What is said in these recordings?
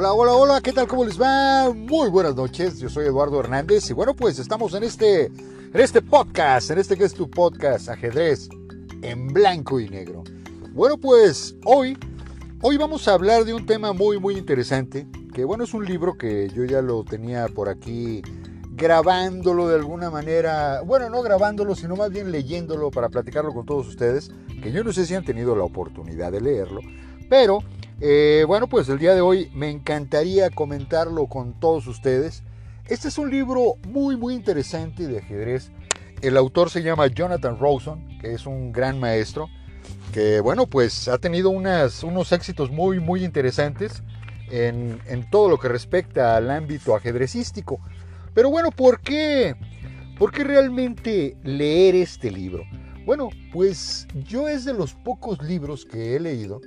Hola, hola, hola, ¿qué tal? ¿Cómo les va? Muy buenas noches, yo soy Eduardo Hernández y bueno, pues estamos en este, en este podcast, en este que es tu podcast, ajedrez en blanco y negro. Bueno, pues hoy, hoy vamos a hablar de un tema muy, muy interesante, que bueno, es un libro que yo ya lo tenía por aquí grabándolo de alguna manera, bueno, no grabándolo, sino más bien leyéndolo para platicarlo con todos ustedes, que yo no sé si han tenido la oportunidad de leerlo, pero eh, bueno, pues el día de hoy me encantaría comentarlo con todos ustedes. Este es un libro muy, muy interesante de ajedrez. El autor se llama Jonathan Rawson, que es un gran maestro, que bueno, pues ha tenido unos éxitos muy, muy interesantes en, en todo lo que respecta al ámbito ajedrecístico. Pero bueno, ¿por qué? ¿Por qué realmente leer este libro? Bueno, pues yo es de los pocos libros que he leído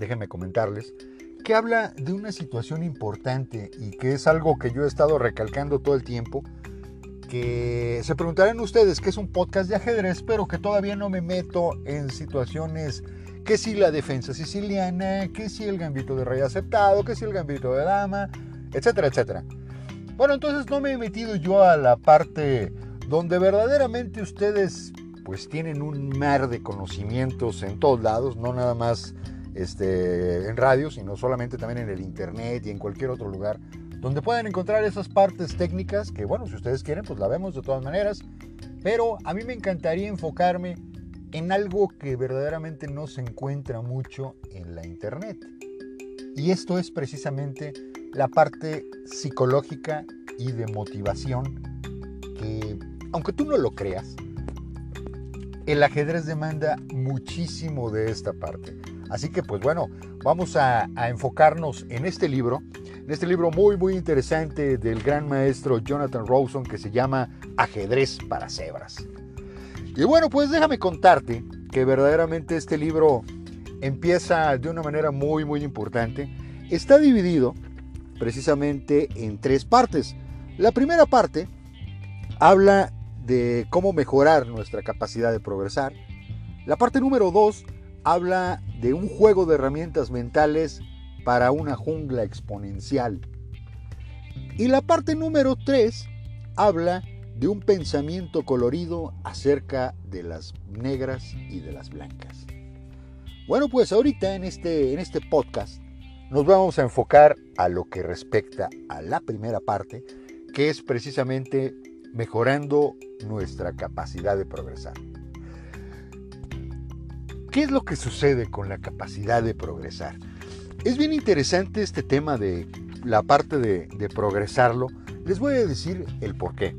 déjenme comentarles, que habla de una situación importante y que es algo que yo he estado recalcando todo el tiempo, que se preguntarán ustedes que es un podcast de ajedrez, pero que todavía no me meto en situaciones que si la defensa siciliana, que si el gambito de rey aceptado, que si el gambito de dama, etcétera, etcétera. Bueno, entonces no me he metido yo a la parte donde verdaderamente ustedes pues tienen un mar de conocimientos en todos lados, no nada más este, en radio, sino solamente también en el internet y en cualquier otro lugar donde pueden encontrar esas partes técnicas que, bueno, si ustedes quieren, pues la vemos de todas maneras. Pero a mí me encantaría enfocarme en algo que verdaderamente no se encuentra mucho en la internet. Y esto es precisamente la parte psicológica y de motivación que, aunque tú no lo creas, el ajedrez demanda muchísimo de esta parte. Así que pues bueno, vamos a, enfocarnos en este libro, en este libro muy muy interesante del gran maestro Jonathan Rawson que se llama Ajedrez para cebras. Y bueno, pues déjame contarte que verdaderamente este libro empieza de una manera muy muy importante. Está dividido precisamente en tres partes. La primera parte habla de cómo mejorar nuestra capacidad de progresar. La parte número dos habla de un juego de herramientas mentales para una jungla exponencial. Y la parte número 3 habla de un pensamiento colorido acerca de las negras y de las blancas. Bueno, pues ahorita en este, en este podcast nos vamos a enfocar a lo que respecta a la primera parte, que es precisamente mejorando nuestra capacidad de progresar. ¿Qué es lo que sucede con la capacidad de progresar? Es bien interesante este tema de la parte de, progresarlo. Les voy a decir el por qué.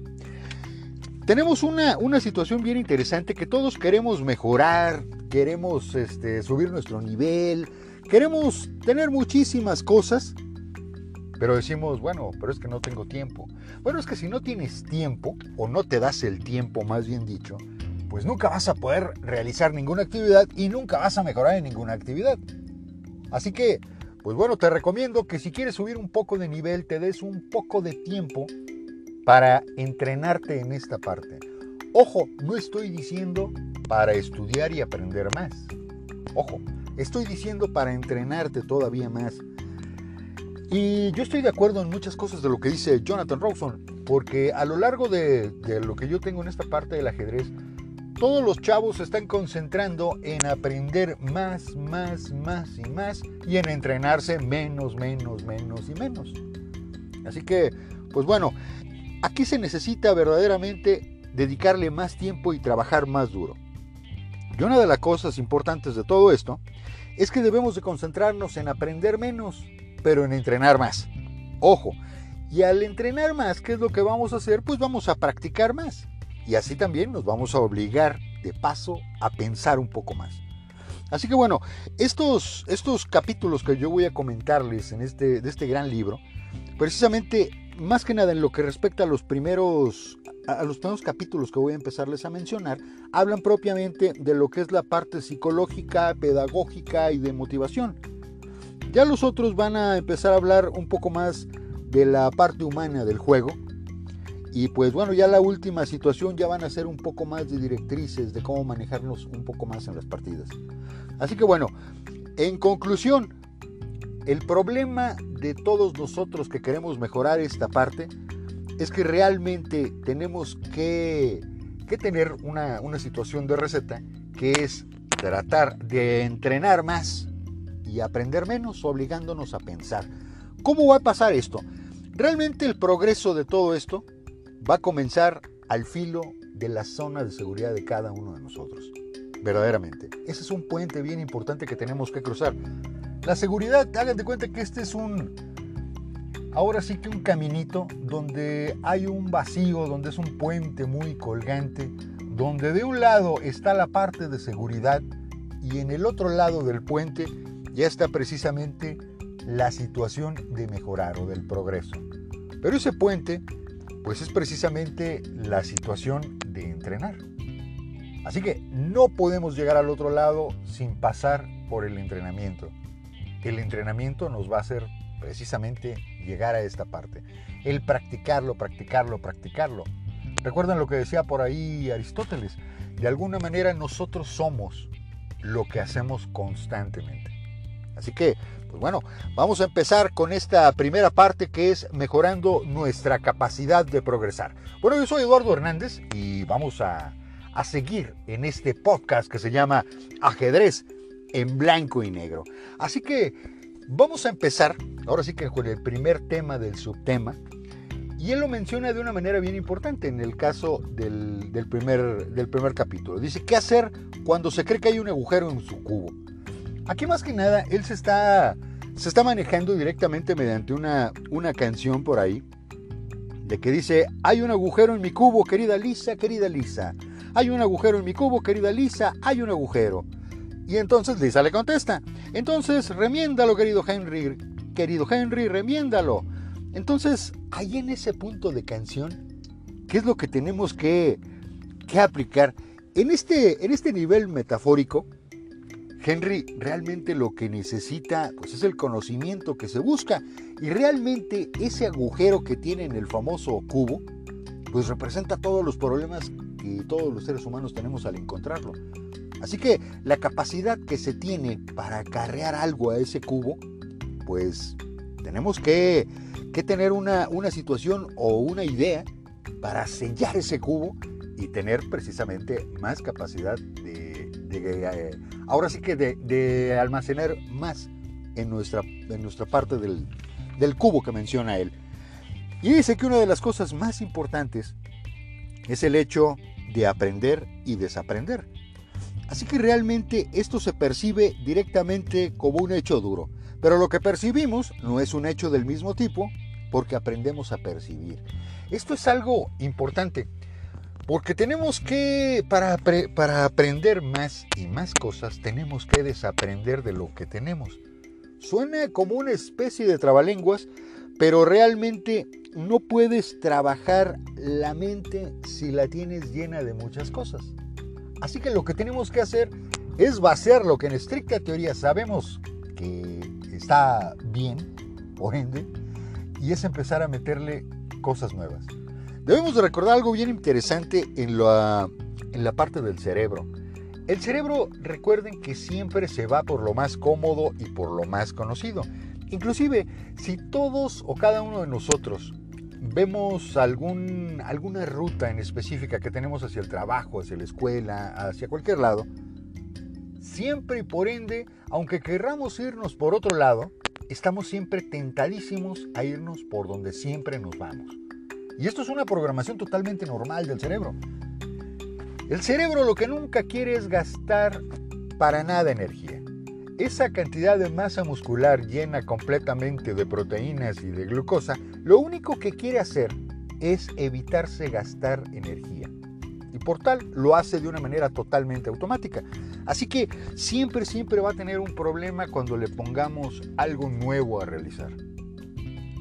Tenemos una, una, situación bien interesante que todos queremos mejorar, queremos este, subir nuestro nivel, queremos tener muchísimas cosas, pero decimos, bueno, pero es que no tengo tiempo. Bueno, es que si no tienes tiempo, o no te das el tiempo, más bien dicho, pues nunca vas a poder realizar ninguna actividad y nunca vas a mejorar en ninguna actividad. Así que, pues bueno, te recomiendo que si quieres subir un poco de nivel, te des un poco de tiempo para entrenarte en esta parte. Ojo, no estoy diciendo para estudiar y aprender más. Ojo, estoy diciendo para entrenarte todavía más. Y yo estoy de acuerdo en muchas cosas de lo que dice Jonathan Rawson, porque a lo largo de, de lo que yo tengo en esta parte del ajedrez, todos los chavos se están concentrando en aprender más, más, más y más y en entrenarse menos, menos, menos y menos. Así que, pues bueno, aquí se necesita verdaderamente dedicarle más tiempo y trabajar más duro. Y una de las cosas importantes de todo esto es que debemos de concentrarnos en aprender menos, pero en entrenar más. Ojo, y al entrenar más, ¿qué es lo que vamos a hacer? Pues vamos a practicar más. Y así también nos vamos a obligar de paso a pensar un poco más. Así que bueno, estos, estos capítulos que yo voy a comentarles en este, de este gran libro, precisamente más que nada en lo que respecta a los primeros a los primeros capítulos que voy a empezarles a mencionar, hablan propiamente de lo que es la parte psicológica, pedagógica y de motivación. Ya los otros van a empezar a hablar un poco más de la parte humana del juego, y pues bueno, ya la última situación ya van a ser un poco más de directrices de cómo manejarnos un poco más en las partidas. Así que bueno, en conclusión, el problema de todos nosotros que queremos mejorar esta parte es que realmente tenemos que, tener una, una situación de receta que es tratar de entrenar más y aprender menos, obligándonos a pensar. ¿Cómo va a pasar esto? Realmente el progreso de todo esto va a comenzar al filo de la zona de seguridad de cada uno de nosotros. Verdaderamente. Ese es un puente bien importante que tenemos que cruzar. La seguridad, hagan de cuenta que este es un, ahora sí que un caminito donde hay un vacío, donde es un puente muy colgante, donde de un lado está la parte de seguridad y en el otro lado del puente ya está precisamente la situación de mejorar o del progreso. Pero ese puente, pues es precisamente la situación de entrenar. Así que no podemos llegar al otro lado sin pasar por el entrenamiento. El entrenamiento nos va a hacer precisamente llegar a esta parte. El practicarlo, practicarlo, practicarlo. Recuerdan lo que decía por ahí Aristóteles. De alguna manera nosotros somos lo que hacemos constantemente. Así que pues bueno, vamos a empezar con esta primera parte que es mejorando nuestra capacidad de progresar. Bueno, yo soy Eduardo Hernández y vamos a, a seguir en este podcast que se llama Ajedrez en blanco y negro. Así que vamos a empezar, ahora sí que con el primer tema del subtema. Y él lo menciona de una manera bien importante en el caso del, del, primer, del primer capítulo. Dice, ¿qué hacer cuando se cree que hay un agujero en su cubo? Aquí más que nada, él se está, se está manejando directamente mediante una, una canción por ahí, de que dice, hay un agujero en mi cubo, querida Lisa, querida Lisa. Hay un agujero en mi cubo, querida Lisa, hay un agujero. Y entonces Lisa le contesta, entonces remiéndalo, querido Henry, querido Henry, remiéndalo. Entonces, ahí en ese punto de canción, ¿qué es lo que tenemos que, que aplicar? En este, en este nivel metafórico, Henry realmente lo que necesita pues es el conocimiento que se busca y realmente ese agujero que tiene en el famoso cubo pues representa todos los problemas que todos los seres humanos tenemos al encontrarlo. Así que la capacidad que se tiene para acarrear algo a ese cubo pues tenemos que, tener una, una situación o una idea para sellar ese cubo y tener precisamente más capacidad de eh, ahora sí que de, almacenar más en nuestra, en nuestra parte del, del cubo que menciona él. Y dice que una de las cosas más importantes es el hecho de aprender y desaprender. Así que realmente esto se percibe directamente como un hecho duro, pero lo que percibimos no es un hecho del mismo tipo porque aprendemos a percibir. Esto es algo importante porque tenemos que, para, para aprender más y más cosas, tenemos que desaprender de lo que tenemos. Suena como una especie de trabalenguas, pero realmente no puedes trabajar la mente si la tienes llena de muchas cosas. Así que lo que tenemos que hacer es vaciar lo que en estricta teoría sabemos que está bien, por ende, y es empezar a meterle cosas nuevas. Debemos de recordar algo bien interesante en la, en la parte del cerebro. El cerebro, recuerden que siempre se va por lo más cómodo y por lo más conocido. Inclusive, si todos o cada uno de nosotros vemos algún, alguna ruta en específica que tenemos hacia el trabajo, hacia la escuela, hacia cualquier lado, siempre y por ende, aunque querramos irnos por otro lado, estamos siempre tentadísimos a irnos por donde siempre nos vamos. Y esto es una programación totalmente normal del cerebro. El cerebro lo que nunca quiere es gastar para nada energía. Esa cantidad de masa muscular llena completamente de proteínas y de glucosa, lo único que quiere hacer es evitarse gastar energía. Y por tal lo hace de una manera totalmente automática. Así que siempre, siempre va a tener un problema cuando le pongamos algo nuevo a realizar.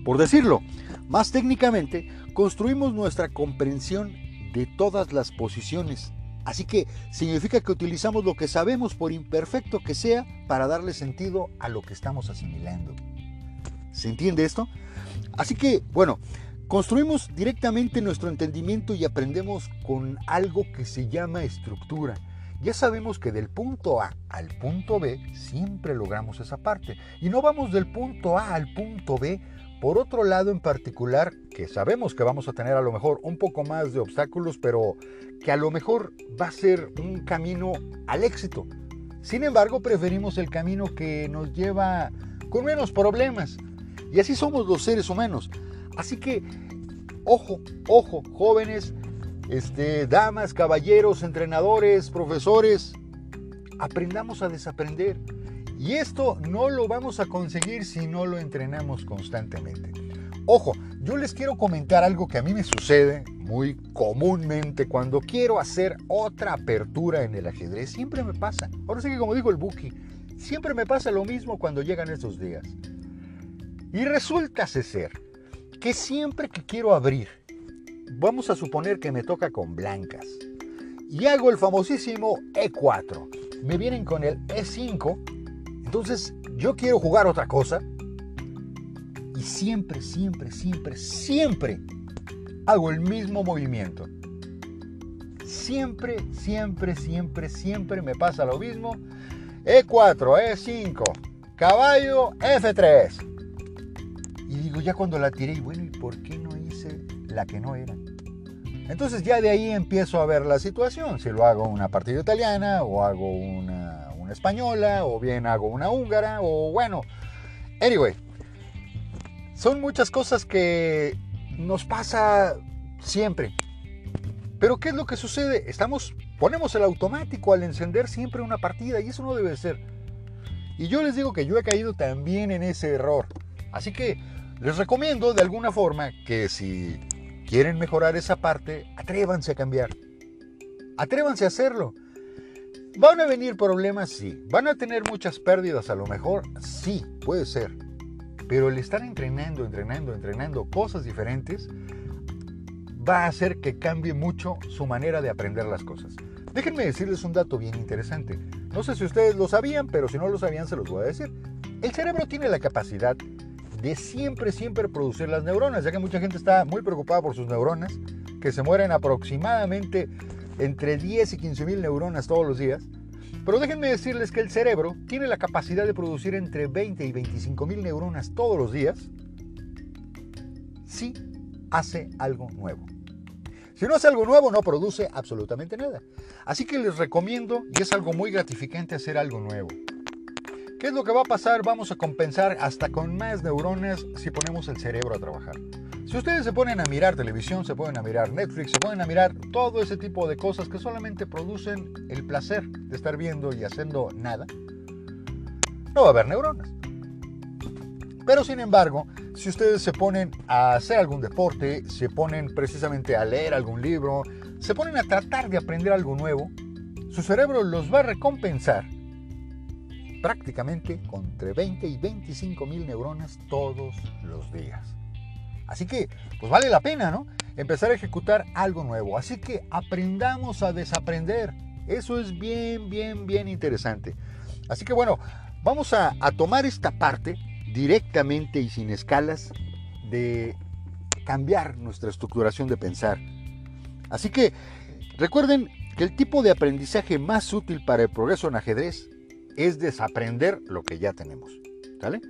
Por decirlo, más técnicamente, construimos nuestra comprensión de todas las posiciones. Así que significa que utilizamos lo que sabemos, por imperfecto que sea, para darle sentido a lo que estamos asimilando. ¿Se entiende esto? Así que, bueno, construimos directamente nuestro entendimiento y aprendemos con algo que se llama estructura. ya sabemos que del punto A al punto B siempre logramos esa parte. Y no vamos del punto A al punto B por otro lado en particular, que sabemos que vamos a tener a lo mejor un poco más de obstáculos, pero que a lo mejor va a ser un camino al éxito. Sin embargo, preferimos el camino que nos lleva con menos problemas. Y así somos los seres humanos. Así que, ojo, ojo, jóvenes, este, damas, caballeros, entrenadores, profesores, aprendamos a desaprender. Y esto no lo vamos a conseguir si no lo entrenamos constantemente. Ojo, yo les quiero comentar algo que a mí me sucede muy comúnmente cuando quiero hacer otra apertura en el ajedrez. Siempre me pasa. Ahora sí que como dijo el Buki, siempre me pasa lo mismo cuando llegan estos días. Y resulta ser que siempre que quiero abrir vamos a suponer que me toca con blancas. Y hago el famosísimo E4. Me vienen con el E5. Entonces yo quiero jugar otra cosa. Y siempre, siempre, siempre, siempre hago el mismo movimiento. Siempre, siempre, siempre, siempre me pasa lo mismo. E4, E5, caballo, F3. Y digo, ya cuando la tiré, bueno, ¿y por qué no hice la que no era? Entonces ya de ahí empiezo a ver la situación, si lo hago una partida italiana o hago una, española o bien hago una húngara o bueno, anyway, son muchas cosas que nos pasa siempre. Pero ¿qué es lo que sucede? Estamos, ponemos el automático al encender siempre una partida y eso no debe ser. Y yo les digo que yo he caído también en ese error. Así que les recomiendo de alguna forma que si quieren mejorar esa parte, atrévanse a cambiar. Atrévanse a hacerlo. ¿Van a venir problemas? Sí. ¿Van a tener muchas pérdidas a lo mejor? Sí, puede ser. Pero el estar entrenando, entrenando, entrenando cosas diferentes va a hacer que cambie mucho su manera de aprender las cosas. Déjenme decirles un dato bien interesante. No sé si ustedes lo sabían, pero si no lo sabían se los voy a decir. El cerebro tiene la capacidad de siempre, siempre producir las neuronas, ya que mucha gente está muy preocupada por sus neuronas, que se mueren aproximadamente entre 10 y 15 mil neuronas todos los días. Pero déjenme decirles que el cerebro tiene la capacidad de producir entre 20 y 25 mil neuronas todos los días si hace algo nuevo. Si no hace algo nuevo, no produce absolutamente nada. Así que les recomiendo, y es algo muy gratificante, hacer algo nuevo. ¿Qué es lo que va a pasar? Vamos a compensar hasta con más neuronas si ponemos el cerebro a trabajar. Si ustedes se ponen a mirar televisión, se ponen a mirar Netflix, se ponen a mirar todo ese tipo de cosas que solamente producen el placer de estar viendo y haciendo nada, no va a haber neuronas. Pero sin embargo, si ustedes se ponen a hacer algún deporte, se ponen precisamente a leer algún libro, se ponen a tratar de aprender algo nuevo, su cerebro los va a recompensar prácticamente entre 20 y 25 mil neuronas todos los días. Así que, pues vale la pena, ¿no? Empezar a ejecutar algo nuevo. Así que aprendamos a desaprender. Eso es bien, bien, bien interesante. Así que bueno, vamos a, tomar esta parte directamente y sin escalas de cambiar nuestra estructuración de pensar. Así que recuerden que el tipo de aprendizaje más útil para el progreso en ajedrez es desaprender lo que ya tenemos. ¿Sale?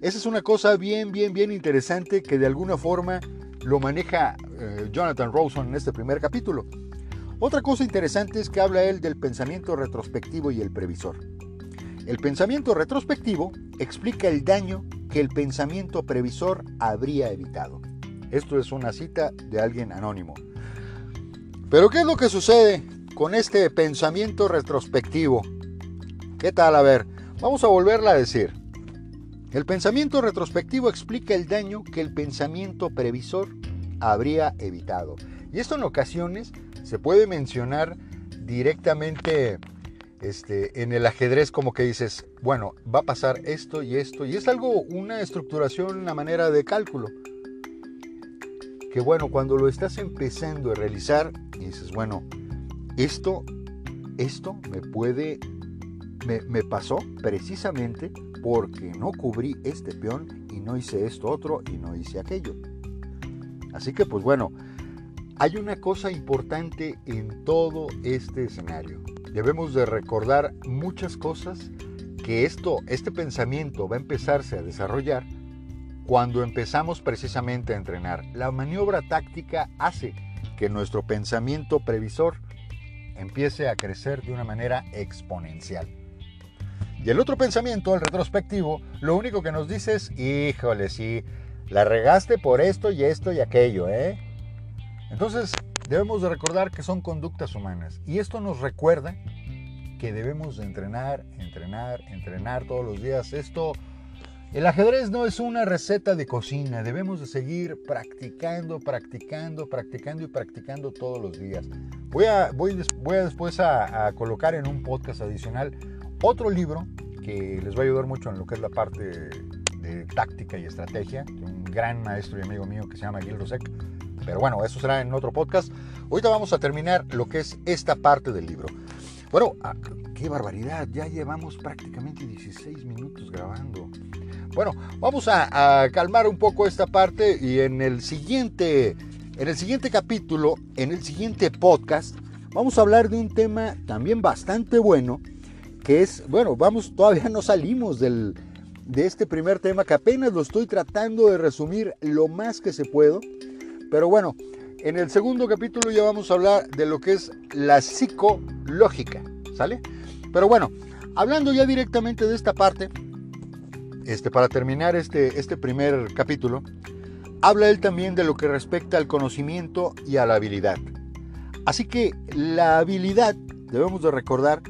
Esa es una cosa bien, bien, bien interesante que de alguna forma lo maneja eh, Jonathan Rawson en este primer capítulo. Otra cosa interesante es que habla él del pensamiento retrospectivo y el previsor. El pensamiento retrospectivo explica el daño que el pensamiento previsor habría evitado. Esto es una cita de alguien anónimo. Pero ¿qué es lo que sucede con este pensamiento retrospectivo? ¿Qué tal? A ver, vamos a volverla a decir. El pensamiento retrospectivo explica el daño que el pensamiento previsor habría evitado. Y esto en ocasiones se puede mencionar directamente este, en el ajedrez como que dices, bueno, va a pasar esto y esto, y es algo, una estructuración, una manera de cálculo. Que bueno, cuando lo estás empezando a realizar, dices, bueno, esto, esto me puede me, pasó precisamente porque no cubrí este peón y no hice esto otro y no hice aquello. Así que pues bueno, hay una cosa importante en todo este escenario. debemos de recordar muchas cosas que esto, este pensamiento va a empezarse a desarrollar cuando empezamos precisamente a entrenar. La maniobra táctica hace que nuestro pensamiento previsor empiece a crecer de una manera exponencial. Y el otro pensamiento, el retrospectivo, lo único que nos dice es, híjole, sí, la regaste por esto y esto y aquello, ¿eh? Entonces, debemos de recordar que son conductas humanas. Y esto nos recuerda que debemos de entrenar, entrenar, entrenar todos los días. Esto, el ajedrez no es una receta de cocina. Debemos de seguir practicando, practicando, practicando y practicando todos los días. Voy a, voy, voy a después a, a colocar en un podcast adicional otro libro que les va a ayudar mucho en lo que es la parte de táctica y estrategia, de un gran maestro y amigo mío que se llama Gil Rosek. Pero bueno, eso será en otro podcast. Ahorita vamos a terminar lo que es esta parte del libro. Bueno, ah, qué barbaridad, ya llevamos prácticamente 16 minutos grabando. Bueno, vamos a, a, calmar un poco esta parte y en el siguiente, en el siguiente capítulo, en el siguiente podcast, vamos a hablar de un tema también bastante bueno que es, bueno, vamos, todavía no salimos del, de este primer tema que apenas lo estoy tratando de resumir lo más que se puedo. Pero bueno, en el segundo capítulo ya vamos a hablar de lo que es la psicológica, ¿sale? Pero bueno, hablando ya directamente de esta parte, este, para terminar este, este primer capítulo, habla él también de lo que respecta al conocimiento y a la habilidad. Así que la habilidad, debemos de recordar,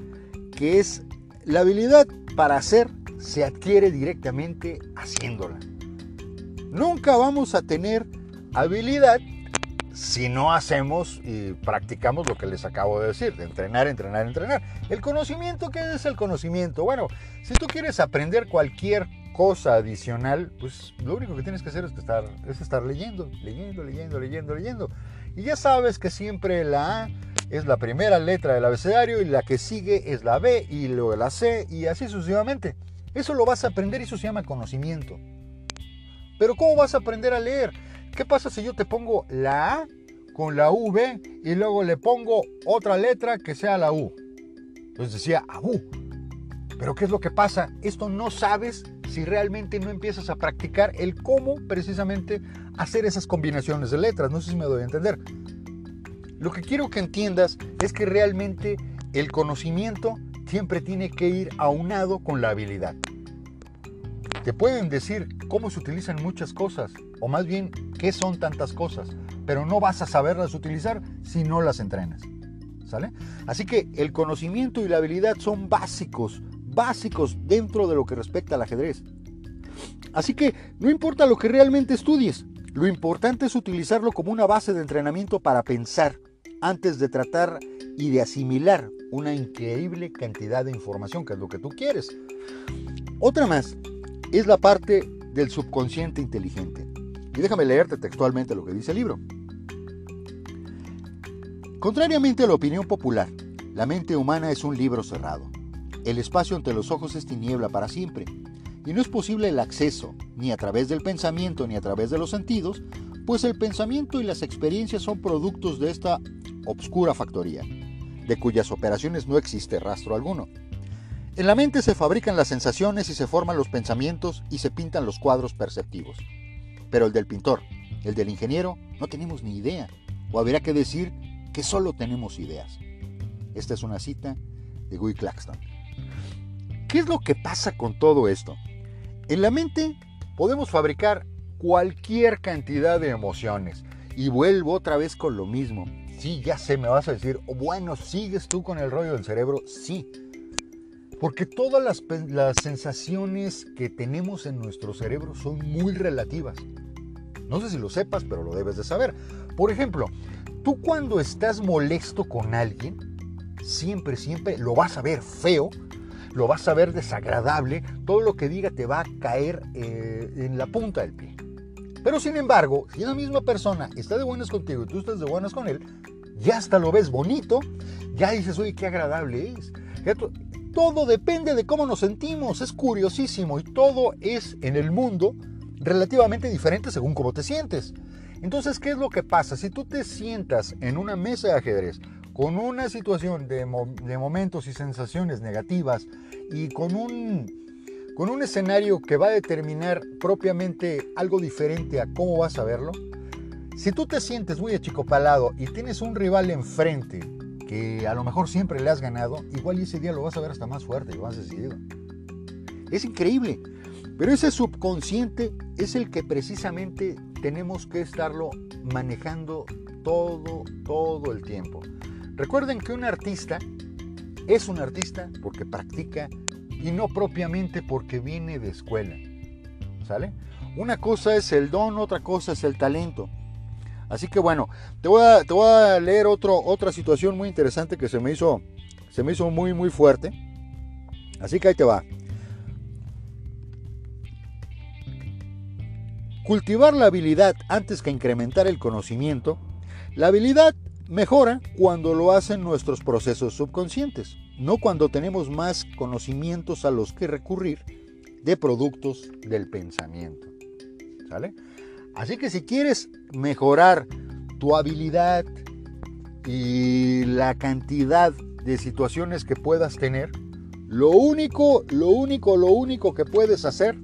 que es la habilidad para hacer se adquiere directamente haciéndola. Nunca vamos a tener habilidad si no hacemos y practicamos lo que les acabo de decir, de entrenar, entrenar, entrenar. El conocimiento, ¿qué es el conocimiento? Bueno, si tú quieres aprender cualquier cosa adicional, pues lo único que tienes que hacer es estar, es estar leyendo, leyendo, leyendo, leyendo, leyendo. Y ya sabes que siempre la es la primera letra del abecedario y la que sigue es la B y luego la C y así sucesivamente. Eso lo vas a aprender y eso se llama conocimiento. Pero ¿cómo vas a aprender a leer? ¿Qué pasa si yo te pongo la A con la V y luego le pongo otra letra que sea la U? Entonces decía AU. Pero ¿qué es lo que pasa? Esto no sabes si realmente no empiezas a practicar el cómo precisamente hacer esas combinaciones de letras. No sé si me doy a entender. Lo que quiero que entiendas es que realmente el conocimiento siempre tiene que ir aunado con la habilidad. Te pueden decir cómo se utilizan muchas cosas, o más bien qué son tantas cosas, pero no vas a saberlas utilizar si no las entrenas. Así que el conocimiento y la habilidad son básicos, básicos dentro de lo que respecta al ajedrez. Así que no importa lo que realmente estudies, lo importante es utilizarlo como una base de entrenamiento para pensar, antes de tratar y de asimilar una increíble cantidad de información, que es lo que tú quieres. Otra más es la parte del subconsciente inteligente. Y déjame leerte textualmente lo que dice el libro. Contrariamente a la opinión popular, la mente humana es un libro cerrado. El espacio entre los ojos es tiniebla para siempre, y no es posible el acceso, ni a través del pensamiento ni a través de los sentidos, pues el pensamiento y las experiencias son productos de esta obscura factoría, de cuyas operaciones no existe rastro alguno. En la mente se fabrican las sensaciones y se forman los pensamientos y se pintan los cuadros perceptivos. Pero el del pintor, el del ingeniero, no tenemos ni idea, o habría que decir que solo tenemos ideas. Esta es una cita de Guy Claxton. ¿Qué es lo que pasa con todo esto? En la mente podemos fabricar cualquier cantidad de emociones. Y vuelvo otra vez con lo mismo. Sí, ya sé, me vas a decir, bueno, ¿sigues tú con el rollo del cerebro? Sí. Porque todas las, las sensaciones que tenemos en nuestro cerebro son muy relativas. No sé si lo sepas, pero lo debes de saber. Por ejemplo, tú cuando estás molesto con alguien, siempre, siempre lo vas a ver feo, lo vas a ver desagradable, todo lo que diga te va a caer eh, en la punta del pie. Pero sin embargo, si una misma persona está de buenas contigo y tú estás de buenas con él, ya hasta lo ves bonito, ya dices, oye, qué agradable es. Todo depende de cómo nos sentimos, es curiosísimo y todo es en el mundo relativamente diferente según cómo te sientes. Entonces, ¿qué es lo que pasa? Si tú te sientas en una mesa de ajedrez con una situación de, momentos y sensaciones negativas y con un, con un escenario que va a determinar propiamente algo diferente a cómo vas a verlo, si tú te sientes muy achicopalado y tienes un rival enfrente que a lo mejor siempre le has ganado, igual ese día lo vas a ver hasta más fuerte y más decidido. Es increíble, pero ese subconsciente es el que precisamente tenemos que estarlo manejando todo, todo el tiempo. Recuerden que un artista es un artista porque practica y no propiamente porque viene de escuela. ¿Sale? Una cosa es el don, otra cosa es el talento. Así que bueno, te voy a, te voy a leer otra situación muy interesante que se me, hizo, se me hizo muy, muy fuerte. Así que ahí te va. Cultivar la habilidad antes que incrementar el conocimiento. La habilidad Mejora cuando lo hacen nuestros procesos subconscientes, no cuando tenemos más conocimientos a los que recurrir de productos del pensamiento. ¿Sale? Así que si quieres mejorar tu habilidad y la cantidad de situaciones que puedas tener, lo único, lo único, lo único que puedes hacer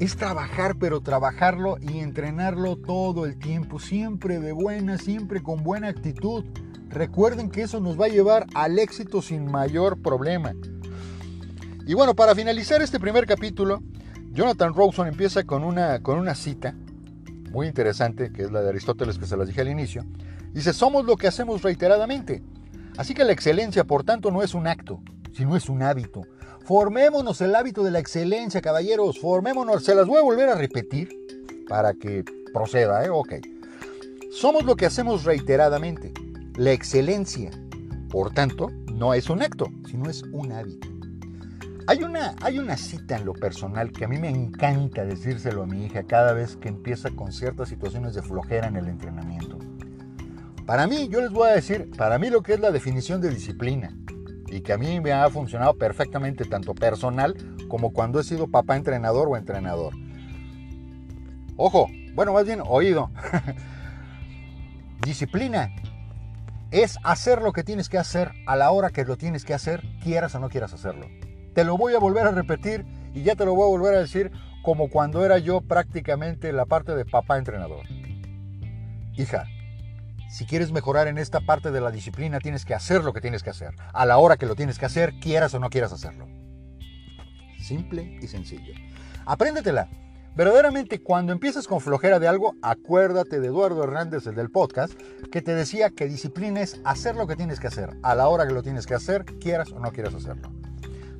es trabajar, pero trabajarlo y entrenarlo todo el tiempo, siempre de buena, siempre con buena actitud. Recuerden que eso nos va a llevar al éxito sin mayor problema. Y bueno, para finalizar este primer capítulo, Jonathan Rawson empieza con una, con una cita muy interesante, que es la de Aristóteles que se las dije al inicio. Dice, somos lo que hacemos reiteradamente. Así que la excelencia, por tanto, no es un acto, sino es un hábito. Formémonos el hábito de la excelencia, caballeros. Formémonos. Se las voy a volver a repetir para que proceda, ¿eh? Ok. Somos lo que hacemos reiteradamente. La excelencia, por tanto, no es un acto, sino es un hábito. Hay una, hay una cita en lo personal que a mí me encanta decírselo a mi hija cada vez que empieza con ciertas situaciones de flojera en el entrenamiento. Para mí, yo les voy a decir, para mí lo que es la definición de disciplina y que a mí me ha funcionado perfectamente tanto personal como cuando he sido papá entrenador o entrenador. Ojo, bueno, más bien oído. Disciplina es hacer lo que tienes que hacer a la hora que lo tienes que hacer, quieras o no quieras hacerlo. Te lo voy a volver a repetir y ya te lo voy a volver a decir como cuando era yo prácticamente la parte de papá entrenador. Hija, si quieres mejorar en esta parte de la disciplina, tienes que hacer lo que tienes que hacer, a la hora que lo tienes que hacer, quieras o no quieras hacerlo. Simple y sencillo. Apréndetela. Verdaderamente, cuando empiezas con flojera de algo, acuérdate de Eduardo Hernández, el del podcast, que te decía que disciplina es hacer lo que tienes que hacer, a la hora que lo tienes que hacer, quieras o no quieras hacerlo.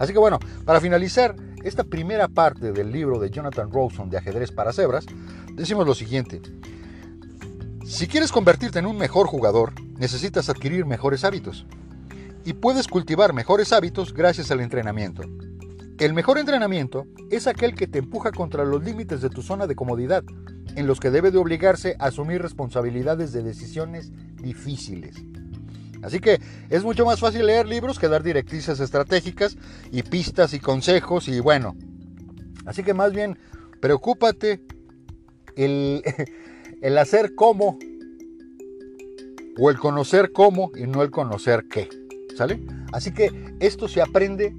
Así que bueno, para finalizar esta primera parte del libro de Jonathan Rawson de ajedrez para cebras, decimos lo siguiente. Si quieres convertirte en un mejor jugador, necesitas adquirir mejores hábitos. Y puedes cultivar mejores hábitos gracias al entrenamiento. El mejor entrenamiento es aquel que te empuja contra los límites de tu zona de comodidad, en los que debe de obligarse a asumir responsabilidades de decisiones difíciles. Así que es mucho más fácil leer libros que dar directrices estratégicas y pistas y consejos y bueno. Así que más bien, preocúpate el, hacer cómo o el conocer cómo y no el conocer qué. ¿Sale? Así que esto se aprende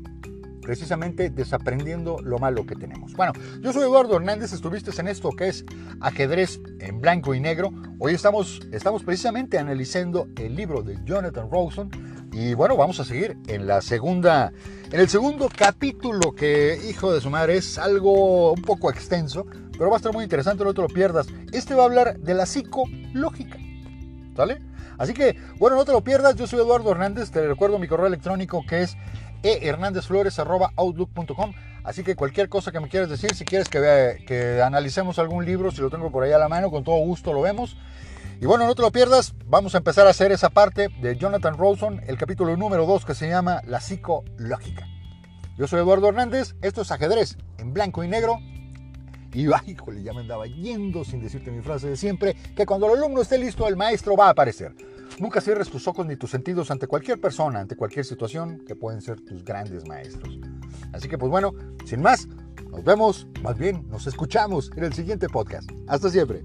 precisamente desaprendiendo lo malo que tenemos. Bueno, yo soy Eduardo Hernández, estuviste en esto que es ajedrez en blanco y negro. Hoy estamos, estamos precisamente analizando el libro de Jonathan Rawson y bueno, vamos a seguir en la segunda, en el segundo capítulo que, hijo de su madre, es algo un poco extenso, pero va a estar muy interesante, no te lo pierdas. Este va a hablar de la psicológica. ¿Sale? Así que, bueno, no te lo pierdas. Yo soy Eduardo Hernández. Te recuerdo mi correo electrónico que es ehernandezflores.outlook.com. Así que cualquier cosa que me quieras decir, si quieres que, que analicemos algún libro, si lo tengo por ahí a la mano, con todo gusto lo vemos. Y bueno, no te lo pierdas, vamos a empezar a hacer esa parte de Jonathan Rawson, el capítulo número 2 que se llama La psicológica. Yo soy Eduardo Hernández, esto es ajedrez en blanco y negro y ay, ya me andaba yendo sin decirte mi frase de siempre, que cuando el alumno esté listo, el maestro va a aparecer. Nunca cierres tus ojos ni tus sentidos ante cualquier persona, ante cualquier situación que pueden ser tus grandes maestros. Así que pues bueno, sin más, nos vemos, más bien nos escuchamos en el siguiente podcast. Hasta siempre.